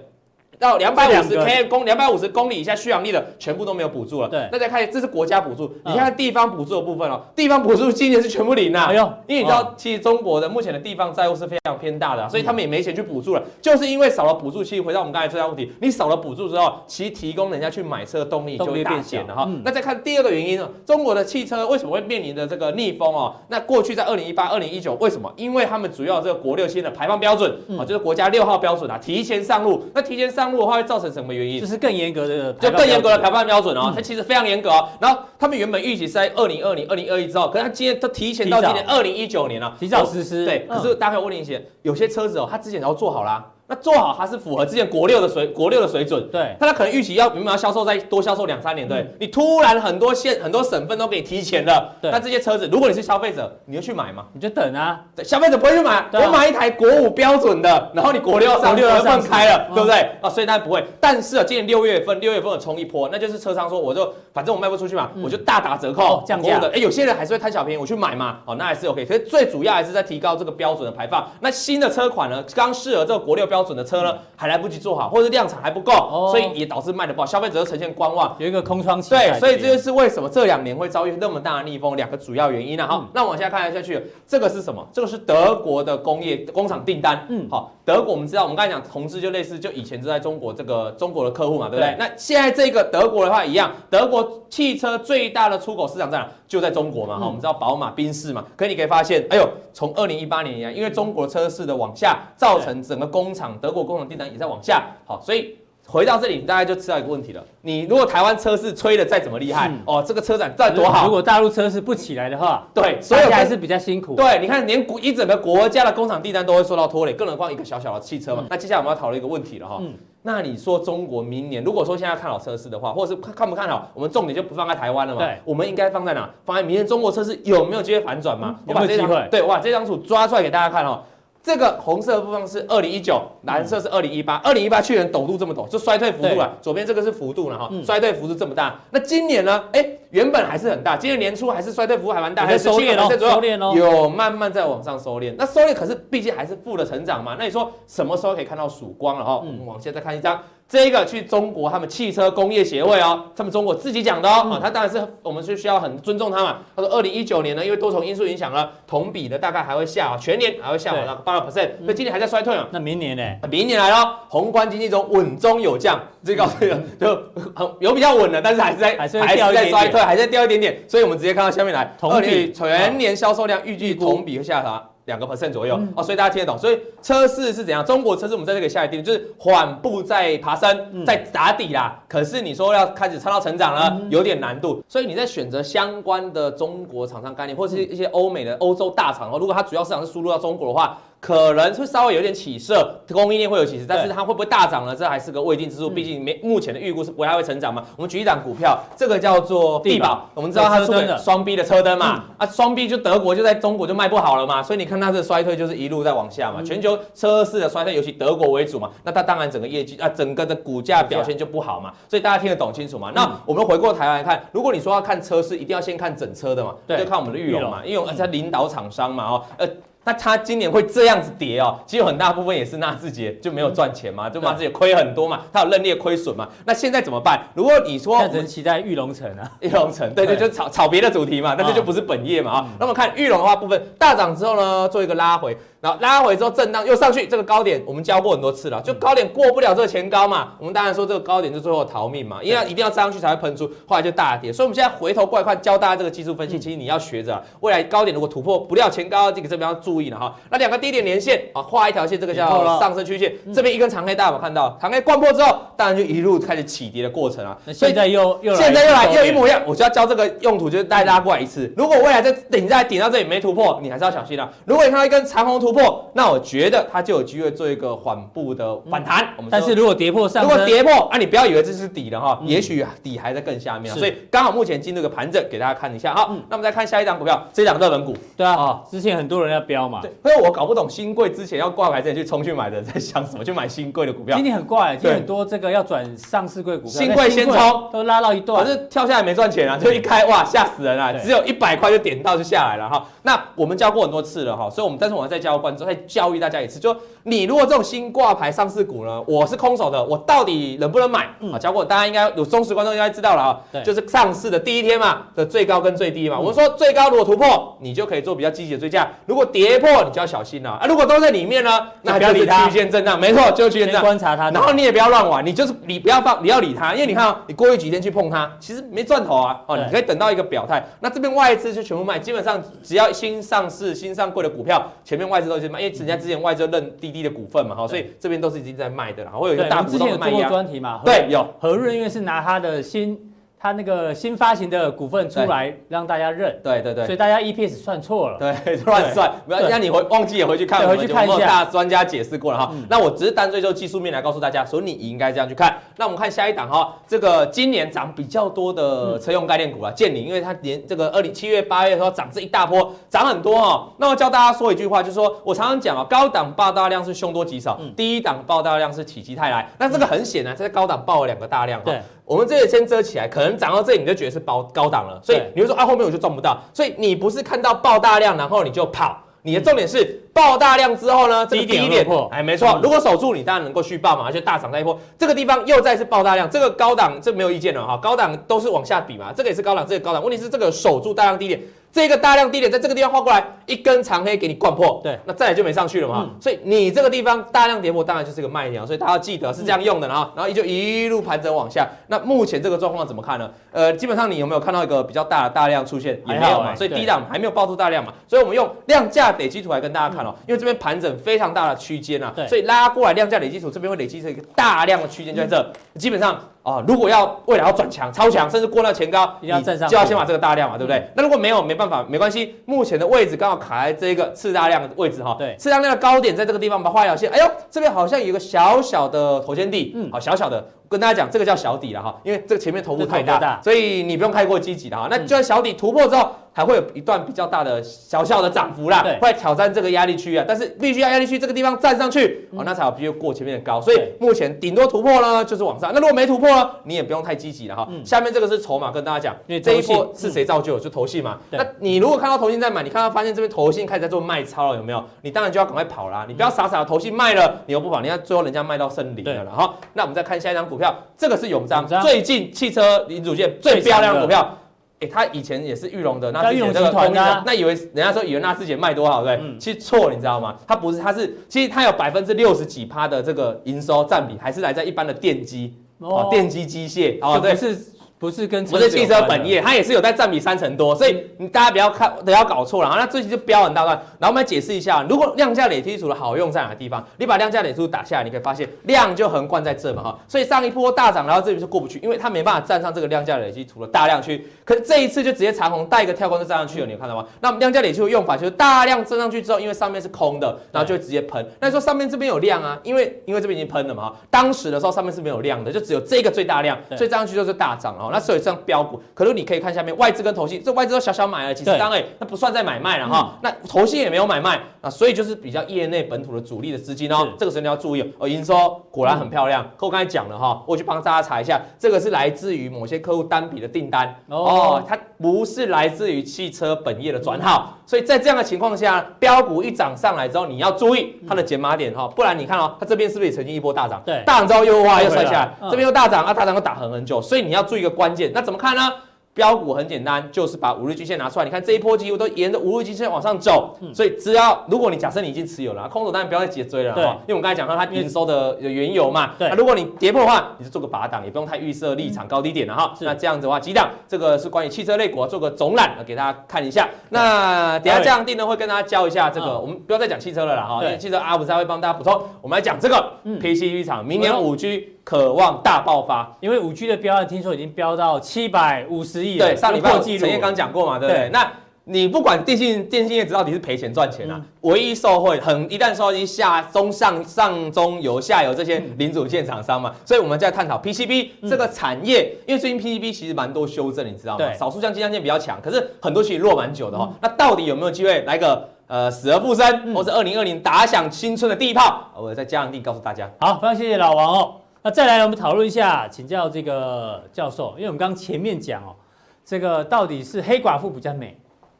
到两这百五十 k 公两百五十公里以下续航力的全部都没有补助了。对那再看，这是国家补助，嗯你看地方补助的部分哦，地方补助今年是全部零呐。哎呦因为你知道哦，其实中国的目前的地方债务是非常偏大的啊，所以他们也没钱去补助了，就是因为少了补助。其实回到我们刚才最大问题，你少了补助之后，其实提供人家去买车的动力就会变小减了哈嗯。那再看第二个原因呢，中国的汽车为什么会面临的这个逆风哦？那过去在二零一八、二零一九，为什么？因为他们主要这个国六新的排放标准啊，就是国家六号标准啊，提前上路。那提前上路的话，会造成什么原因？就是更严格的，就更严格的排放放标准哦，它其实非常严格哦。然后他们原本预期是在二零二零、二零二一之后，可是他今天都提前到今年二零一九年了，提早实施对，嗯可是大家可以问你一些，有些车子哦，它之前都做好啦。那做好它是符合之前国六的水国六的水准，对但它可能预期要明明要销售再多销售两三年，对，你突然很多县很多省份都给你提前了，对那这些车子如果你是消费者，你就去买嘛？你就等啊，对，消费者不会去买，啊我买一台国五标准的，然后你国六要上国六要上开了，嗯对不对？啊，所以当然不会。但是啊，今年六月份，六月份有冲一波，那就是车商说，我就反正我卖不出去嘛，我就大打折扣哦，降价的。哎，有些人还是会贪小便宜，我去买嘛，哦，那还是 OK。可是最主要还是在提高这个标准的排放。那新的车款呢，刚适合这个国六标准的车呢，还来不及做好，或者是量产还不够，哦所以也导致卖的不好，消费者呈现观望。有一个空窗期对，所以这就是为什么这两年会遭遇那么大的逆风，两个主要原因啊。好，嗯那往下看下去，这个是什么？这个是德国的工业工厂订单。嗯好，德国我们知道，我们刚才讲同志就类似，就以前就在中国这个中国的客户嘛，对不对？对那现在这个德国的话一样，德国汽车最大的出口市场在哪？就在中国嘛。哈，我们知道宝马、宾士嘛。可你可以发现，哎呦，从二零一八年以来，因为中国车市的往下，造成整个工厂德国工厂订单也在往下。好，所以。回到这里，你大概就知道一个问题了。你如果台湾车市吹的再怎么厉害，嗯哦，这个车展再多好，如果大陆车市不起来的话，对，所有跟大家还是比较辛苦。对，你看，连国一整个国家的工厂订单都会受到拖累，更何况一个小小的汽车嘛。嗯那接下来我们要讨论一个问题了哈。嗯那你说中国明年，如果说现在看好车市的话，或者是看看不看好，我们重点就不放在台湾了嘛。对我们应该放在哪？放在明年中国车市有没有机会反转嘛？嗯我把这张有没有机会对，我把这张图抓出来给大家看哦。这个红色的部分是二零一九，蓝色是二零一八。二零一八去年陡度这么陡，就衰退幅度了。左边这个是幅度了哈，嗯衰退幅度这么大。那今年呢？哎，原本还是很大，今年年初还是衰退幅度还蛮大，还是收敛哦17%左右收敛哦有慢慢在往上收敛。那收敛可是毕竟还是负的成长嘛。那你说什么时候可以看到曙光了哈？嗯我们往下再看一张。这个去中国，他们汽车工业协会哦，他们中国自己讲的哦，啊，他当然是我们是需要很尊重他嘛。他说，二零一九年呢，因为多重因素影响了，同比的大概还会下滑，全年还会下滑到八个 percent，所以今年还在衰退嘛。那明年呢？明年来了，宏观经济中稳中有降，这个这个就很有比较稳了，但是还是在还是在衰退，还在掉一点点，所以我们直接看到下面来，同比全年销售量预计同比会下滑。两个 percent 左右、哦，所以大家听得懂。所以车市是怎样？中国车市我们在这个下一定就是缓步在爬升，在打底啦。可是你说要开始超到成长了，有点难度。所以你在选择相关的中国厂商概念，或者是一些欧美的欧洲大厂哦，如果它主要市场是输入到中国的话。可能会稍微有点起色，供应链会有起色，但是它会不会大涨呢？这还是个未定之数。毕竟没目前的预估是不太会成长嘛。我们举一档股票，这个叫做地保，我们知道它出的双 B 的车灯嘛，啊，双 B 就德国就在中国就卖不好了嘛，所以你看它的衰退就是一路在往下嘛。全球车市的衰退，尤其德国为主嘛，那它当然整个业绩啊，整个的股价表现就不好嘛。所以大家听得懂清楚嘛？那我们回过台来看，如果你说要看车市，一定要先看整车的嘛，就看我们的裕隆嘛，因为它领导厂商嘛，哦，呃。那它今年会这样子跌哦，其实有很大部分也是纳智捷就没有赚钱嘛，就纳智捷亏很多嘛，它有认列亏损嘛。那现在怎么办？如果你说那只能期待玉龙城啊，玉龙城，对对，就炒炒别的主题嘛，但是就不是本业嘛啊。那么看玉龙的话部分大涨之后呢，做一个拉回，然后拉回之后震荡又上去，这个高点我们教过很多次了，就高点过不了这个前高嘛，我们当然说这个高点就最后逃命嘛，因为一定要上去才会喷出，后来就大跌。所以我们现在回头过来看教大家这个技术分析，其实你要学着未来高点如果突破不了前高，这个这边要注意了哈。那两个。低点连线啊，画一条线，这个叫上升曲线。这边一根长黑，大家有没有看到？长黑灌破之后，当然就一路开始起跌的过程啊。那现在又又现在又来又一模一样，我就要教这个用途，就是带大家过来一次。如果未来这顶在顶到这里没突破，你还是要小心了、啊。如果你看到一根长红突破，那我觉得它就有机会做一个缓步的反弹。我们但是如果跌破上，如果跌破啊，你不要以为这是底了哈，也许底还在更下面啊。所以刚好目前进入个盘整，给大家看一下。好，那我们再看下一档股票，这档热门股。对啊，之前很多人要标嘛。对，所以我搞不懂新贵之前要挂牌之前去冲去买的人在想什么，去买新贵的股票。今天很怪，今天很多这个要转上市贵股票，新贵先冲都拉到一段，可是跳下来没赚钱啊，就一开哇吓死人啊，只有一百块就点到就下来了哈。那我们教过很多次了哈，所以我们但是我要再教观众，再教育大家一次，就你如果这种新挂牌上市股呢，我是空手的，我到底能不能买啊？教过大家应该有忠实观众应该知道了啊，就是上市的第一天嘛的最高跟最低嘛。我们说最高如果突破，你就可以做比较积极的追价；如果跌破，你就要小心了啊。如果都在里面呢，那就是区间震荡，没错，就是区间震荡。观察它，然后你也不要乱玩，你就是你不要放，你要理它，因为你看你过去几天去碰它，其实没赚头啊。哦，你可以等到一个表态。那这边外资就全部卖，基本上只要新上市、新上柜的股票，前面外资都是卖，因为人家之前外资认滴滴的股份嘛，哈，所以这边都是已经在卖的了。会有一个大股东的卖压。专题嘛，对，有何润因为是拿他的新。他那个新发行的股份出来让大家认，对对对，所以大家 EPS 算错了，对，乱算，不要让你回忘记也回去看，回去看一下，大专家解释过了哈。那我只是单纯就技术面来告诉大家，所以你应该这样去看。那我们看下一档哈，这个今年涨比较多的车用概念股啊，建宁，因为它连这个二零七月八月的时候涨这一大波，涨很多哈。那我教大家说一句话，就是说我常常讲啊，高档爆大量是凶多吉少，低档爆大量是否极泰来。那这个很显然，在高档爆了两个大量哈。我们这里先遮起来，可能涨到这里你就觉得是高高档了，所以你会说啊，后面我就赚不到，所以你不是看到爆大量然后你就跑，你的重点是爆大量之后呢，这个低点，哎，没错，如果守住你当然能够续报嘛，而且大涨再一波，这个地方又再次爆大量，这个高档这没有意见了哈，高档都是往下比嘛，这个也是高档，这个高档，问题是这个守住大量低点。这个大量低点在这个地方画过来，一根长黑给你灌破，对，那再来就没上去了嘛。嗯、所以你这个地方大量跌破，当然就是个卖点。所以大家要记得是这样用的，然后然后就一路盘整往下。那目前这个状况怎么看呢？呃，基本上你有没有看到一个比较大的大量出现？也没有嘛。欸、所以低档还没有爆出大量嘛。所以我们用量价累积图来跟大家看哦，因为这边盘整非常大的区间啊，所以拉过来量价累积图这边会累积成一个大量的区间，就在这，嗯、基本上。啊，如果要未来要转强、超强，甚至过那前高，你就要先把这个大量嘛，对不对？那如果没有，没办法，没关系。目前的位置刚好卡在这个次大量的位置哈，对，次大量的高点在这个地方，把它画一条线。哎呦，这边好像有一个小小的头肩底，嗯，好，小小的。跟大家讲，这个叫小底了哈，因为这个前面头部太大，大所以你不用太过积极的哈。那就算小底突破之后，还会有一段比较大的小小的涨幅啦，对会挑战这个压力区啊。但是必须要压力区这个地方站上去，哦，那才有机会过前面的高。所以目前顶多突破呢，就是往上。那如果没突破呢，你也不用太积极了哈。下面这个是筹码，跟大家讲，因为这一波是谁造就的？就投信嘛。那你如果看到投信在买，你看到发现这边投信开始在做卖超了，有没有？你当然就要赶快跑啦。你不要傻傻的投信卖了，你又不跑，你看最后人家卖到胜利了了哈。那我们再看下一张股票，这个是永彰最近汽车零组件最漂亮的股票，哎，他以前也是玉龙的，那玉龙集团的，那以为人家说以为纳智捷卖多好，对不对？其实错，你知道吗？他不是，他是其实他有百分之六十几趴的这个营收占比，还是来在一般的电机哦，电机机械哦，对是。不是跟不是汽车本业，它也是有在占比三成多，所以你大家不要看，不要搞错了啊！那最近就飙很大段，然后我们来解释一下，如果量价累积图的好用在哪个地方？你把量价累积图打下来，你可以发现量就横贯在这嘛哈，所以上一波大涨，然后这里就过不去，因为它没办法站上这个量价累积图的大量区，可是这一次就直接长虹带一个跳空就站上去了，你有看到吗？那么量价累积图用法就是大量站上去之后，因为上面是空的，然后就会直接喷。那说上面这边有量啊，因为因为这边已经喷了嘛哈，当时的时候上面是没有量的，就只有这个最大量，所以站上去就是大涨了。那所以这样标股。可是你可以看下面外资跟投信，这外资都小小买了几十张哎，那不算在买卖了哈。那投信也没有买卖啊，所以就是比较业内本土的主力的资金哦。这个时候你要注意哦。营收果然很漂亮，可我刚才讲了哈，我去帮大家查一下，这个是来自于某些客户单笔的订单哦，它不是来自于汽车本业的转号。所以在这样的情况下，标股一涨上来之后，你要注意它的减码点哈，不然你看哦，它这边是不是也曾经一波大涨？对，大涨之后又哇又摔下来，这边又大涨啊，大涨又打横很久，所以你要注意一个关键，那怎么看呢？标股很简单，就是把五日均线拿出来。你看这一波几乎都沿着五日均线往上走，所以只要如果你假设你已经持有了，空手当然不要再急着追了，对，因为我们刚才讲到它营收的原由嘛。对，那如果你跌破的话，你就做个拔档，也不用太预设立场高低点了哈。那这样子的话，几档这个是关于汽车类股，做个总览给大家看一下。那等下这样定呢，会跟大家教一下这个，我们不要再讲汽车了啦哈，因为汽车阿普才会帮大家补充。我们来讲这个 PCB 厂，明年五 G。渴望大爆发。因为五 G 的标案听说已经飙到七百五十亿了，对，上礼拜。陈彦刚讲过嘛，对不对？对那你不管电信电信业者到底是赔钱赚钱啊，嗯、唯一受惠很一旦受一下中上上中游下游这些零组件厂商嘛，嗯、所以我们在探讨 PCB 这个产业，嗯、因为最近 PCB 其实蛮多修正，你知道吗？少数像金像电比较强，可是很多其实落蛮久的哈、那到底有没有机会来个呃死而复生，嗯、或是二零二零打响新春的第一炮？我在嘉阳地告诉大家。好，非常谢谢老王哦。那再来，我们讨论一下，请教这个教授，因为我们刚刚前面讲哦，这个到底是黑寡妇比较美？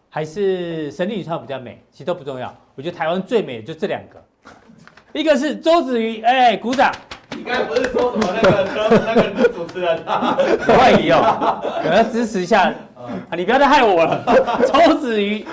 还是神力女超比较美，其实都不重要。我觉得台湾最美的就这两个，一个是周子瑜，哎、欸，鼓掌。你刚才不是说什么那个那个主持人啊？外移哦，我要支持一下啊！你不要再害我了。周子瑜，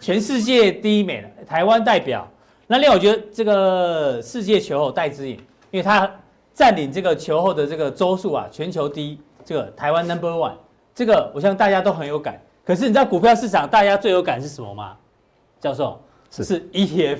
全世界第一美了，台湾代表。那另外我觉得这个世界球后戴资颖，因为他占领这个球后的这个周数啊，全球第一，这个台湾 number one，这个我相信大家都很有感。可是你知道股票市场大家最有感是什么吗？教授是是 ETF，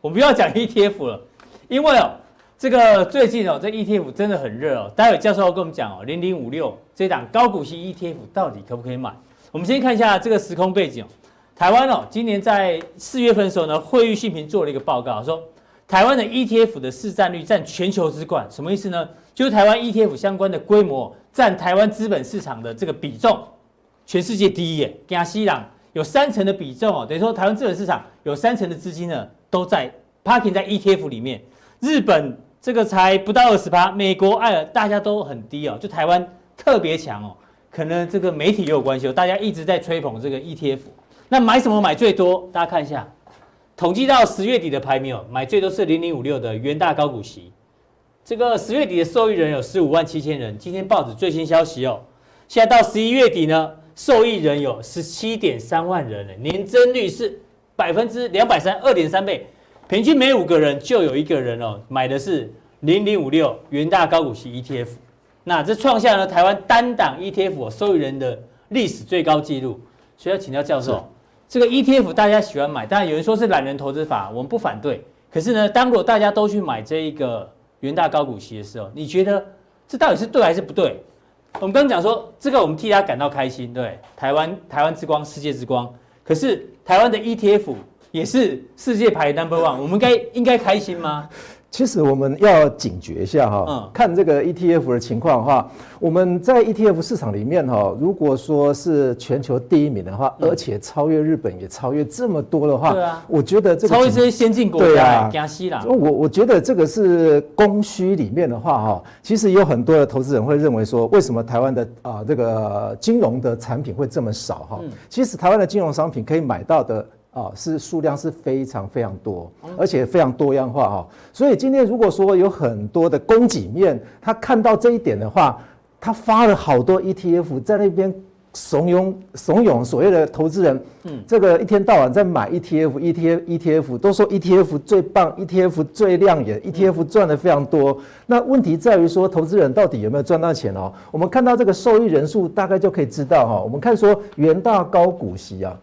我们不要讲 ETF 了，因为哦，这个最近哦，这 ETF 真的很热哦。待会教授要跟我们讲哦，零零五六这档高股息 ETF 到底可不可以买？我们先看一下这个时空背景哦。台湾哦，今年在四月份的时候呢，惠誉信评做了一个报告，说台湾的 ETF 的市占率占全球之冠，什么意思呢？就是台湾 ETF 相关的规模占台湾资本市场的这个比重。全世界第一耶，亚西朗有三成的比重哦，等于说台湾资本市场有三成的资金呢都在 parking 在 ETF 里面。日本这个才不到二十趴，美国、爱尔大家都很低哦，就台湾特别强哦。可能这个媒体也有关系哦，大家一直在吹捧这个 ETF。那买什么买最多？大家看一下，统计到十月底的排名哦，买最多是零零五六的元大高股息。这个十月底的受益人有十五万七千人。今天报纸最新消息哦，现在到十一月底呢。受益人有十七点三万人，年增率是百分之两百三二点三倍，平均每五个人就有一个人哦买的是零零五六元大高股息 ETF，那这创下了台湾单档 ETF 受益人的历史最高纪录。所以要请教教授，这个 ETF 大家喜欢买，当然有人说是懒人投资法，我们不反对。可是呢，当如果大家都去买这一个元大高股息的时候，你觉得这到底是对还是不对？我们刚刚讲说，这个我们替他感到开心，对，台湾台湾之光，世界之光。可是台湾的 ETF 也是世界排 number one，我们该应该开心吗？其实我们要警觉一下哈，嗯、看这个 ETF 的情况的话，我们在 ETF 市场里面哈，如果说是全球第一名的话，嗯、而且超越日本也超越这么多的话，对啊，我觉得这个超越这些先进国家，加西啦。我我觉得这个是供需里面的话哈，其实有很多的投资人会认为说，为什么台湾的啊这个金融的产品会这么少哈？嗯、其实台湾的金融商品可以买到的。啊，是数量是非常非常多，而且非常多样化哈。所以今天如果说有很多的供给面，他看到这一点的话，他发了好多 ETF 在那边怂恿怂恿所谓的投资人，嗯，这个一天到晚在买 ETF，ETF ETF 都说 ETF 最棒，ETF 最亮眼，ETF 赚的非常多。那问题在于说，投资人到底有没有赚到钱哦？我们看到这个受益人数，大概就可以知道哈。我们看说元大高股息啊。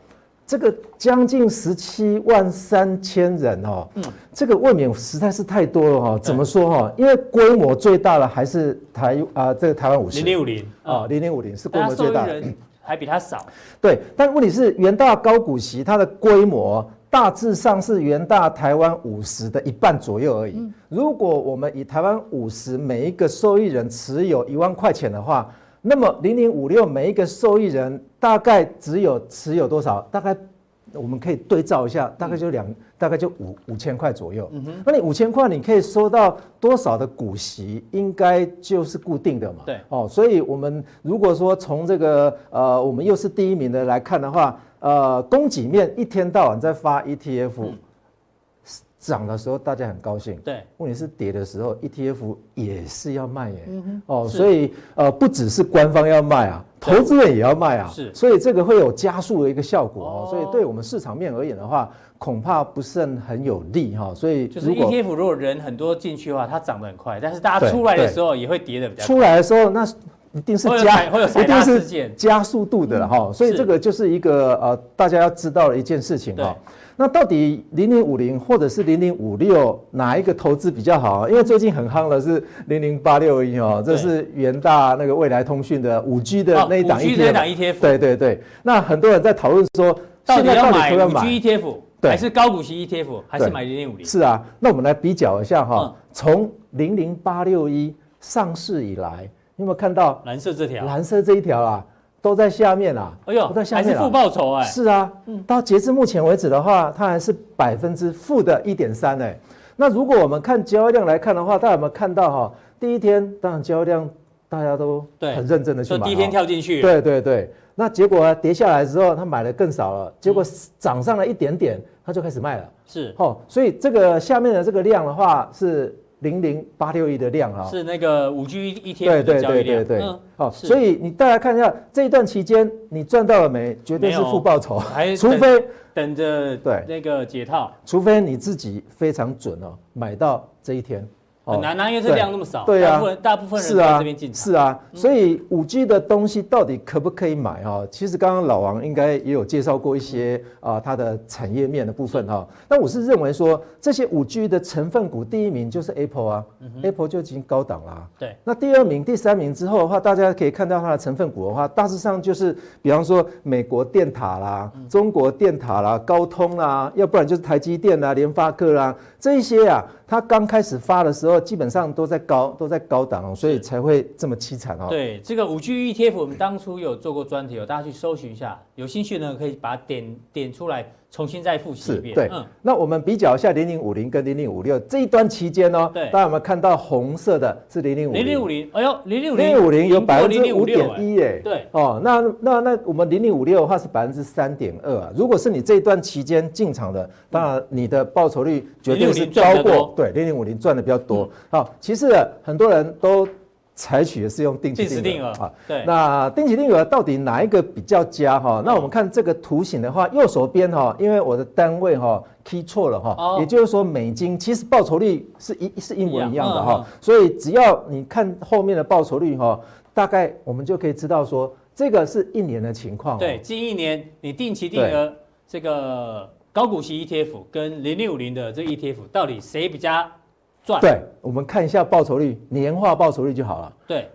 这个将近十七万三千人哦，嗯，这个未免实在是太多了哈。怎么说哈？因为规模最大的还是台啊，这个台湾五十零零五零啊，零零五零是规模最大的，人还比它少。对，但问题是元大高股息它的规模大致上是元大台湾五十的一半左右而已。如果我们以台湾五十每一个受益人持有一万块钱的话，那么零零五六每一个受益人大概只有持有多少？大概我们可以对照一下，大概就两，大概就五五千块左右。嗯哼，那你五千块你可以收到多少的股息？应该就是固定的嘛。对。哦，所以我们如果说从这个呃，我们又是第一名的来看的话，呃，供给面一天到晚在发 ETF。嗯涨的时候大家很高兴，对。问题是跌的时候，ETF 也是要卖耶。嗯哼。哦，所以呃，不只是官方要卖啊，投资人也要卖啊。是。所以这个会有加速的一个效果哦。所以对我们市场面而言的话，恐怕不是很有利哈。所以就是 ETF 如果人很多进去的话，它涨得很快，但是大家出来的时候也会跌得比较快。出来的时候那。一定是加一定是加速度的了哈，所以是这个就是一个呃大家要知道的一件事情对哈。那到底零零五零或者是零零五六哪一个投资比较好？啊？因为最近很夯的是零零八六一哦，这是元大那个未来通讯的五 G 的那一档 5G 那一 ETF，档 ETF 对对对。那很多人在讨论说，到底要买五 G ETF，还是高股息 ETF，还是对买零零五零？是啊，那我们来比较一下哈嗯，从零零八六一上市以来，你有没有看到蓝色这条，蓝色这一条啊，都在下面啊？哎呦都在，下面啊还是负报酬哎，是啊，到截至目前为止的话，它还是百分之负的一点三哎。那如果我们看交易量来看的话，大家有没有看到哈？第一天当然交易量大家都很认真的去买，就第一天跳进去，，对对对。那结果呢跌下来之后，他买的更少了，结果涨上了一点点，他就开始卖了。是哦，所以这个下面的这个量的话是零零八六亿的量啊。是那个五 G 对 ETF 的对对对对嗯，好，所以你大家看一下这一段期间你赚到了没？绝对是负报酬，除非等着对那个解套除非你自己非常准哦，买到这一天。很难啊，因为这量那么少，对啊。大部分大部分人在是啊这边进，场，是啊，所以五 G 的东西到底可不可以买哈？其实刚刚老王应该也有介绍过一些啊，它的产业面的部分哈。那我是认为说，这些五 G 的成分股，第一名就是 Apple 啊，Apple 就已经高档啦啊。对，那第二名、第三名之后的话，大家可以看到它的成分股的话，大致上就是，比方说美国电塔啦、中国电塔啦、高通啦，要不然就是台积电啦、联发科啦，这一些啊，它刚开始发的时候，基本上都在高都在高档哦，所以才会这么凄惨哦。对，这个五 G ETF 我们当初有做过专题，有大家去搜寻一下，有兴趣呢可以把它点点出来，重新再复习是一遍。对，那我们比较一下零零五零跟零零五六这一段期间呢，对。大家有没有看到红色的是零零五零。零五零，哎呦，零零五零零五零有百分之五点一耶，对，哦，那那那我们零零五六的话是百分之三点二啊。如果是你这一段期间进场的，当然你的报酬率绝对是00赚得多。高过对零零五零赚的比较多。好，其实很多人都采取的是用定期定额啊。对，那定期定额到底哪一个比较佳哈？那我们看这个图形的话，右手边哈，因为我的单位哈 key 错了哈哦，也就是说美金其实报酬率是一是一模一样的哈，所以只要你看后面的报酬率哈，大概我们就可以知道说这个是一年的情况。对，近一年你定期定额这个高股息 ETF 跟零六五零的这个 ETF 到底谁比较赚？对，我们看一下报酬率，年化报酬率就好了。对，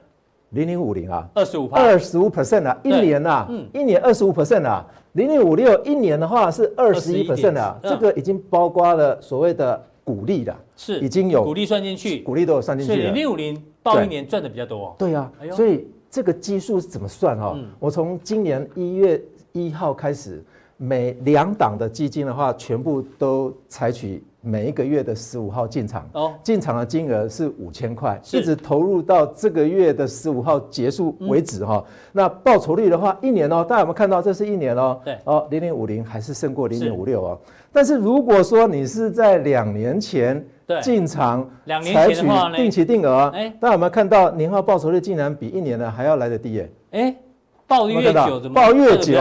零零五零啊，二十五，二十五 percent 啊，一对年啊，嗯。一年二十五 percent 啊，零零五六一年的话是二十一 percent 啊，21.4这个已经包括了所谓的股利了，是已经有股利算进去，股利都有算进所以零。零五零报一年赚的比较多。哦。对啊哎，所以这个基数是怎么算哈、嗯。我从今年一月一号开始，每两档的基金的话，全部都采取每一个月的十五号进场。哦，进场的金额是五千块，一直投入到这个月的十五号结束为止哈、那报酬率的话，一年哦，大家有没有看到？这是一年哦。对哦，零点五零还是胜过零点五六哦。但是如果说你是在两年前对进场，两年采取前的话呢定期定额，哎大家有没有看到年化报酬率竟然比一年的还要来得低耶？哎，报越久怎么报越久？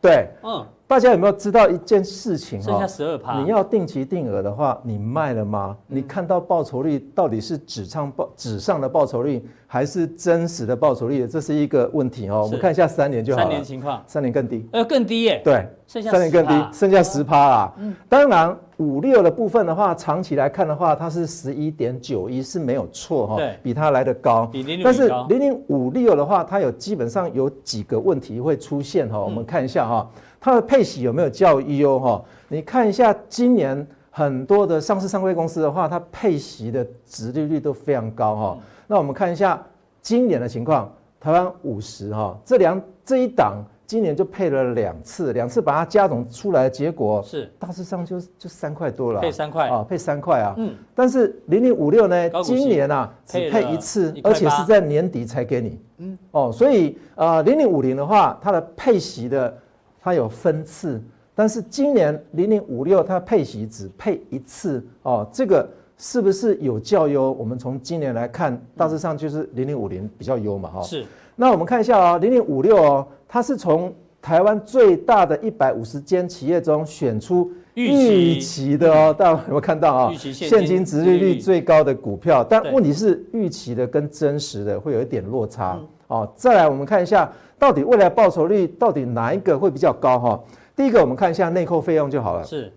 对，嗯，大家有没有知道一件事情剩下哈？十二趴。你要定期定额的话，你卖了吗？嗯你看到报酬率到底是纸上报纸上的报酬率，还是真实的报酬率？这是一个问题哦。我是们看一下三年就好了。三年情况，三年更低。呃，更低耶。对，剩下三年更低剩下十趴啦。当然五六的部分的话，长期来看的话，它是十一点九一是没有错哈对，比它来的高。比00但是零零五六的话，它有基本上有几个问题会出现哈。我们看一下哈，它的配息有没有较优哈？你看一下今年很多的上市上柜公司的话，它配息的殖利率都非常高哈。那我们看一下今年的情况，台湾五十哈，这两这一档今年就配了两次，两次把它加总出来的结果是大致上就就三块多了啊，配三块啊，配三块啊。嗯，但是零零五六呢今年啊只配一次而且是在年底才给你。嗯，哦，所以呃零零五零的话，它的配息的它有分次，但是今年零零五六它配息只配一次哦，这个是不是有较优？我们从今年来看，大致上就是零零五零比较优嘛哈。是那我们看一下啊、哦，零零五六哦，它是从台湾最大的一百五十间企业中选出预期的哦，大家有没有看到啊、预期现金现金殖利率最高的股票，但对问题是预期的跟真实的会有一点落差。哦，再来我们看一下，到底未来报酬率到底哪一个会比较高哈？第一个我们看一下内扣费用就好了。是，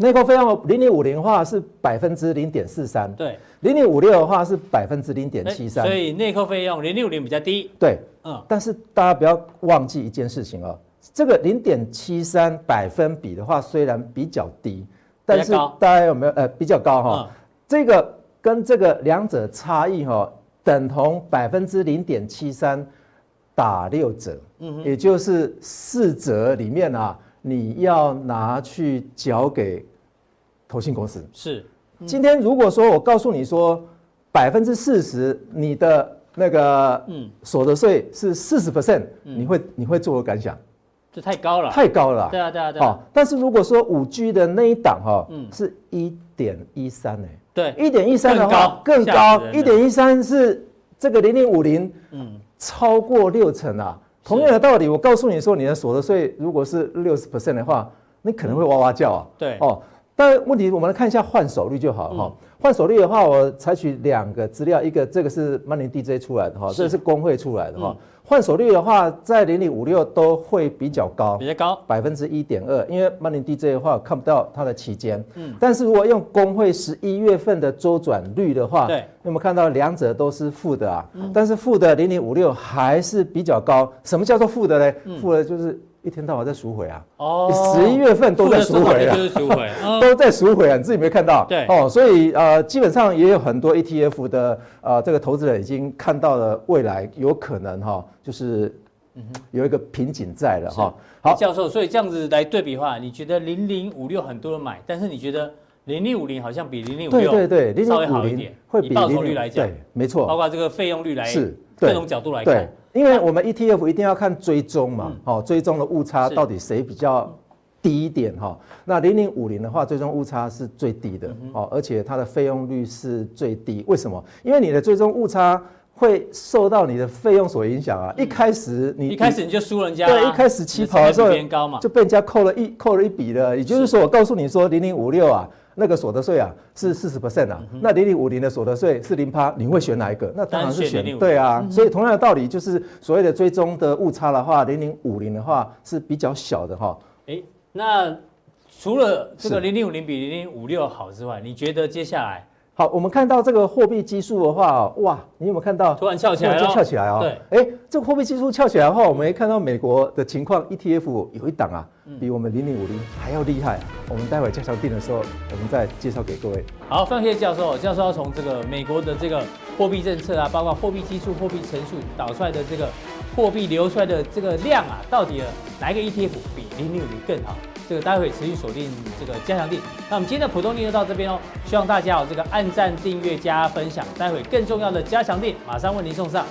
内扣费用零零五零的话是百分之零点四三，对，零零五六的话是百分之零点七三，所以内扣费用零零五零比较低。对，嗯，但是大家不要忘记一件事情哦，这个零点七三百分比的话虽然比较低，但是大家有没有呃比较高哈？嗯、这个跟这个两者差异哈，等同百分之零点七三打六折，嗯哼，也就是四折里面啊。你要拿去缴给投信公司。是。今天如果说我告诉你说百分之四十，你的那个嗯。所得税是四十 percent，你会你会作何感想？这太高了，太高了。对啊对啊对啊。但是如果说五 G 的那一档哈，嗯，是一点一三呢，对，一点一三的话更高，一点一三是这个零零五零，嗯，超过六成啊。同样的道理，我告诉你说，你的所得税如果是六十 percent 的话，你可能会哇哇叫啊。对哦，但问题我们来看一下换手率就好哈。换手率的话，我采取两个资料，一个这个是 Money DJ 出来的哈，这个是工会出来的哈。换手率的话，在零零五六都会比较高，比较高，百分之一点二。因为 Money DJ 的话看不到它的期间，嗯，但是如果用工会十一月份的周转率的话，对，有没有看到两者都是负的啊？但是负的零零五六还是比较高。什么叫做负的呢？负的就是。一天到晚在赎回啊！哦，十一月份都在赎回啊，都在赎回啊，你自己没看到？对。哦，所以呃，基本上也有很多 ETF 的呃这个投资人已经看到了未来有可能哈，就是有一个瓶颈在了哈。好，教授，所以这样子来对比的话，你觉得零零五六很多人买，但是你觉得零零五零好像比零零五六对对对稍微好一点，会比报酬率来讲，对，没错，包括这个费用率来是各种角度来看。因为我们 ETF 一定要看追踪嘛，好，追踪的误差到底谁比较低一点哈？那零零五零的话，追踪误差是最低的，哦，而且它的费用率是最低。为什么？因为你的追踪误差会受到你的费用所影响啊。一开始你一开始你就输人家，对，一开始起跑的时候就被人家扣了一扣了一笔了。也就是说，我告诉你说零零五六啊。那个所得税啊是四十 percent 啊，嗯、那零零五零的所得税是零趴，你会选哪一个？那当然是选，选对啊。嗯、所以同样的道理，就是所谓的追踪的误差的话，零零五零的话是比较小的哈。哎，那除了这个零零五零比零零五六好之外，你觉得接下来？好，我们看到这个货币基数的话，哇，你有没有看到？突然翘起来，就翘起来啊！对，哎，这个货币基数翘起来的话，我们也看到美国的情况，ETF 有一档啊，比我们零零五零还要厉害。我们待会加强定的时候，我们再介绍给各位。好，非常谢谢教授。教授要从这个美国的这个货币政策啊，包括货币基数、货币乘数导出来的这个货币流出来的这个量啊，到底哪一个 ETF 比零零五零更好？这个待会持续锁定这个加强地。那我们今天的普通地就到这边哦，希望大家有这个按赞、订阅、加分享。待会更重要的加强地马上为您送上。